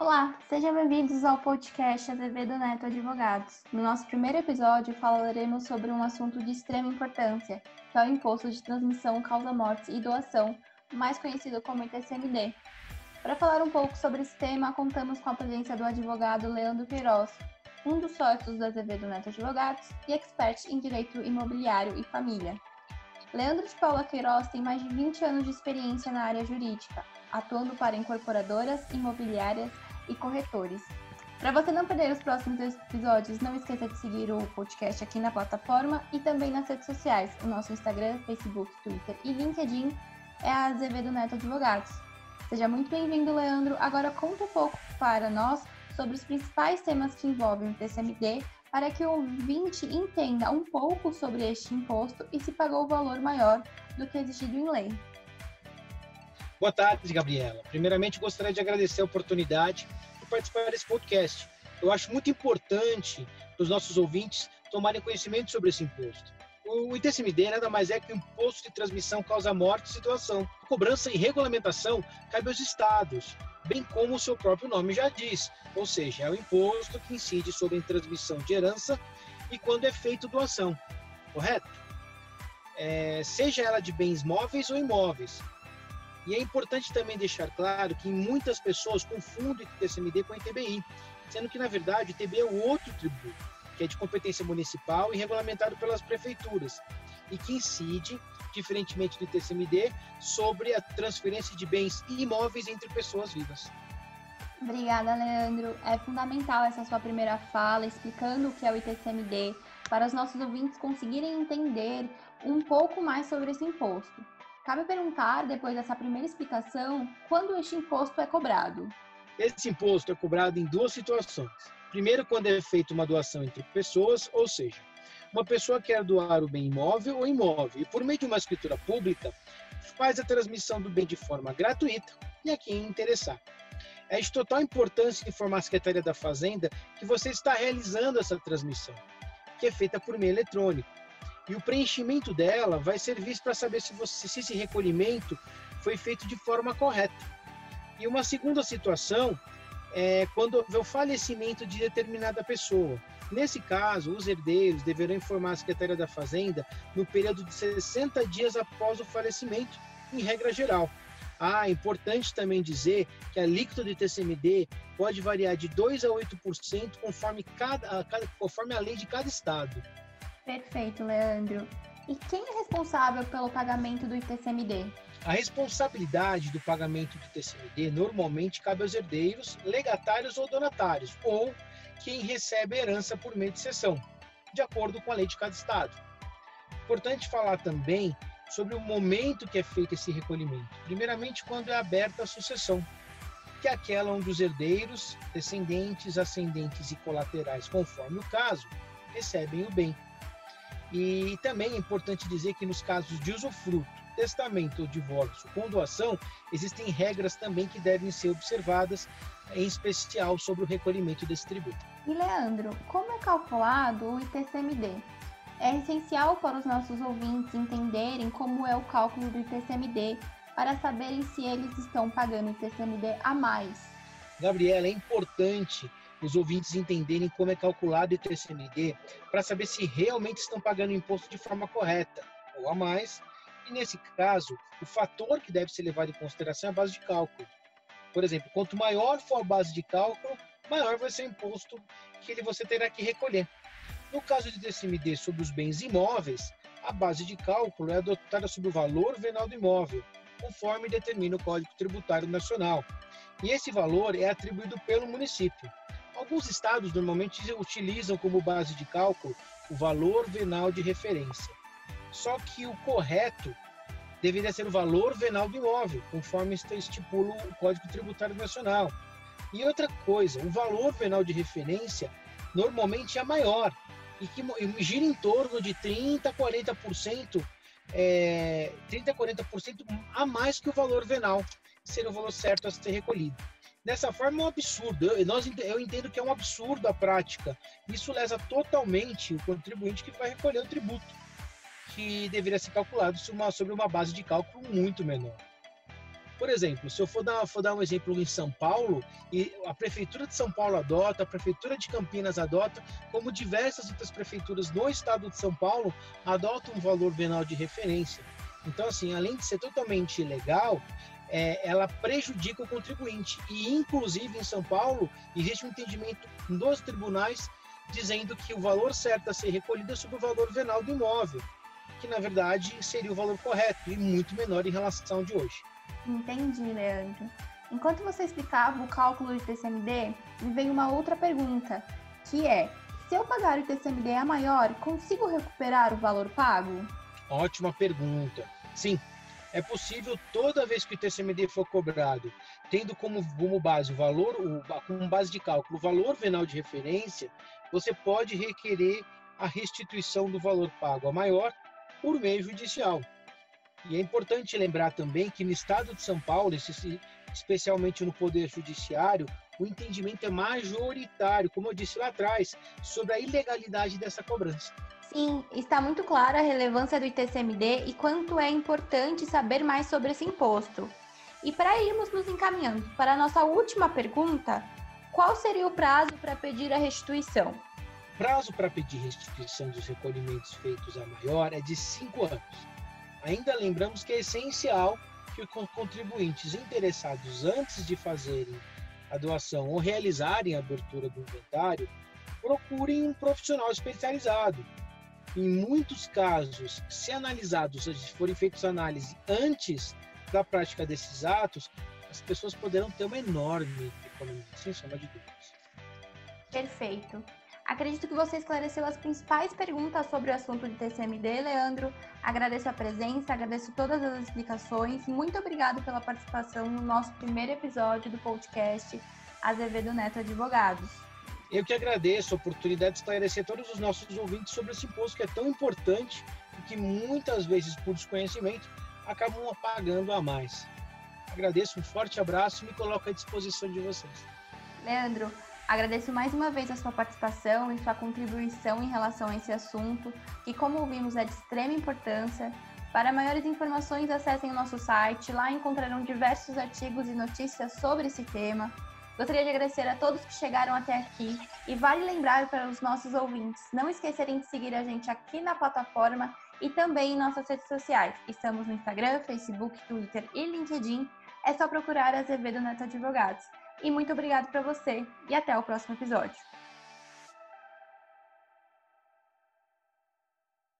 Olá, sejam bem-vindos ao podcast Azevedo Neto Advogados. No nosso primeiro episódio, falaremos sobre um assunto de extrema importância, que é o Imposto de Transmissão, Causa-Mortes e Doação, mais conhecido como ITCMD. Para falar um pouco sobre esse tema, contamos com a presença do advogado Leandro Queiroz, um dos sócios da Azevedo Neto Advogados e expert em direito imobiliário e família. Leandro de Paula Queiroz tem mais de 20 anos de experiência na área jurídica, atuando para incorporadoras, imobiliárias e corretores. Para você não perder os próximos episódios, não esqueça de seguir o podcast aqui na plataforma e também nas redes sociais. O nosso Instagram, Facebook, Twitter e LinkedIn é a Azevedo Neto Advogados. Seja muito bem-vindo, Leandro. Agora conta um pouco para nós sobre os principais temas que envolvem o TCMD para que o ouvinte entenda um pouco sobre este imposto e se pagou o valor maior do que exigido em lei. Boa tarde, Gabriela. Primeiramente, gostaria de agradecer a oportunidade de participar desse podcast. Eu acho muito importante para os nossos ouvintes tomarem conhecimento sobre esse imposto. O ITCMD nada mais é que o imposto de transmissão causa morte e situação. A cobrança e regulamentação cabe aos estados, bem como o seu próprio nome já diz, ou seja, é o imposto que incide sobre a transmissão de herança e quando é feito doação, correto? É, seja ela de bens móveis ou imóveis, e é importante também deixar claro que muitas pessoas confundem o TCMD com o ITBI, sendo que, na verdade, o ITBI é o outro tributo, que é de competência municipal e regulamentado pelas prefeituras, e que incide, diferentemente do ITCMD, sobre a transferência de bens imóveis entre pessoas vivas. Obrigada, Leandro. É fundamental essa sua primeira fala, explicando o que é o ITCMD, para os nossos ouvintes conseguirem entender um pouco mais sobre esse imposto. Cabe perguntar, depois dessa primeira explicação, quando este imposto é cobrado? Esse imposto é cobrado em duas situações. Primeiro, quando é feita uma doação entre pessoas, ou seja, uma pessoa quer doar o bem imóvel ou imóvel e, por meio de uma escritura pública, faz a transmissão do bem de forma gratuita e a quem interessar. É de total importância informar a Secretaria da Fazenda que você está realizando essa transmissão, que é feita por meio eletrônico. E o preenchimento dela vai servir para saber se, você, se esse recolhimento foi feito de forma correta. E uma segunda situação é quando houver o falecimento de determinada pessoa. Nesse caso, os herdeiros deverão informar a Secretaria da Fazenda no período de 60 dias após o falecimento, em regra geral. Ah, é importante também dizer que a alíquota do TCMD pode variar de 2 a 8% conforme, cada, conforme a lei de cada estado. Perfeito, Leandro. E quem é responsável pelo pagamento do ITCMD? A responsabilidade do pagamento do ITCMD normalmente cabe aos herdeiros, legatários ou donatários, ou quem recebe herança por meio de cessão, de acordo com a lei de cada estado. Importante falar também sobre o momento que é feito esse recolhimento. Primeiramente, quando é aberta a sucessão, que é aquela onde os herdeiros, descendentes, ascendentes e colaterais, conforme o caso, recebem o bem. E também é importante dizer que nos casos de usufruto, testamento ou divórcio com doação, existem regras também que devem ser observadas, em especial sobre o recolhimento desse tributo. E Leandro, como é calculado o ITCMD? É essencial para os nossos ouvintes entenderem como é o cálculo do ITCMD para saberem se eles estão pagando ITCMD a mais. Gabriela, é importante os ouvintes entenderem como é calculado o ITCMD para saber se realmente estão pagando o imposto de forma correta ou a mais. E nesse caso, o fator que deve ser levado em consideração é a base de cálculo. Por exemplo, quanto maior for a base de cálculo, maior vai ser o imposto que ele você terá que recolher. No caso de TCMD sobre os bens imóveis, a base de cálculo é adotada sobre o valor venal do imóvel, conforme determina o Código Tributário Nacional. E esse valor é atribuído pelo município. Alguns estados normalmente utilizam como base de cálculo o valor venal de referência. Só que o correto deveria ser o valor venal do imóvel, conforme estipula o Código Tributário Nacional. E outra coisa, o valor venal de referência normalmente é maior e que gira em torno de 30 a 40%, é, 30 a 40% a mais que o valor venal, que seria o valor certo a ser recolhido. Dessa forma, é um absurdo. Eu, nós, eu entendo que é um absurdo a prática. Isso lesa totalmente o contribuinte que vai recolher o tributo, que deveria ser calculado sobre uma, base de cálculo muito menor. Por exemplo, se eu for dar, for dar um exemplo em São Paulo, e a Prefeitura de São Paulo adota, a Prefeitura de Campinas adota, como diversas outras prefeituras no estado de São Paulo adotam um valor venal de referência. Então, assim, além de ser totalmente ilegal, é, ela prejudica o contribuinte. E, inclusive, em São Paulo, existe um entendimento dos tribunais dizendo que o valor certo a ser recolhido é sobre o valor venal do imóvel, que, na verdade, seria o valor correto e muito menor em relação ao de hoje. Entendi, Leandro. Enquanto você explicava o cálculo de TCMD, me veio uma outra pergunta, que é: se eu pagar o TCMD a maior, consigo recuperar o valor pago? Ótima pergunta. Sim, é possível toda vez que o TCMD for cobrado, tendo como, como base o valor, o, como base de cálculo, o valor venal de referência, você pode requerer a restituição do valor pago a maior por meio judicial. E é importante lembrar também que no estado de São Paulo, especialmente no Poder Judiciário, o entendimento é majoritário, como eu disse lá atrás, sobre a ilegalidade dessa cobrança. Sim, está muito clara a relevância do ITCMD e quanto é importante saber mais sobre esse imposto. E para irmos nos encaminhando para a nossa última pergunta, qual seria o prazo para pedir a restituição? O prazo para pedir restituição dos recolhimentos feitos a maior é de cinco anos. Ainda lembramos que é essencial que os contribuintes interessados, antes de fazerem a doação ou realizarem a abertura do inventário, procurem um profissional especializado. Em muitos casos, se analisados, se forem feitas análises antes da prática desses atos, as pessoas poderão ter uma enorme economia, sem sombra de dúvidas. Perfeito. Acredito que você esclareceu as principais perguntas sobre o assunto de TCMD, Leandro. Agradeço a presença, agradeço todas as explicações. Muito obrigado pela participação no nosso primeiro episódio do podcast Azevedo Neto Advogados. Eu que agradeço a oportunidade de esclarecer todos os nossos ouvintes sobre esse imposto que é tão importante e que muitas vezes, por desconhecimento, acabam pagando a mais. Agradeço, um forte abraço e me coloco à disposição de vocês. Leandro, Agradeço mais uma vez a sua participação e sua contribuição em relação a esse assunto, que, como ouvimos, é de extrema importância. Para maiores informações, acessem o nosso site, lá encontrarão diversos artigos e notícias sobre esse tema. Gostaria de agradecer a todos que chegaram até aqui e vale lembrar para os nossos ouvintes não esquecerem de seguir a gente aqui na plataforma e também em nossas redes sociais. Estamos no Instagram, Facebook, Twitter e LinkedIn. É só procurar Azevedo Neto Advogados. E muito obrigado para você e até o próximo episódio.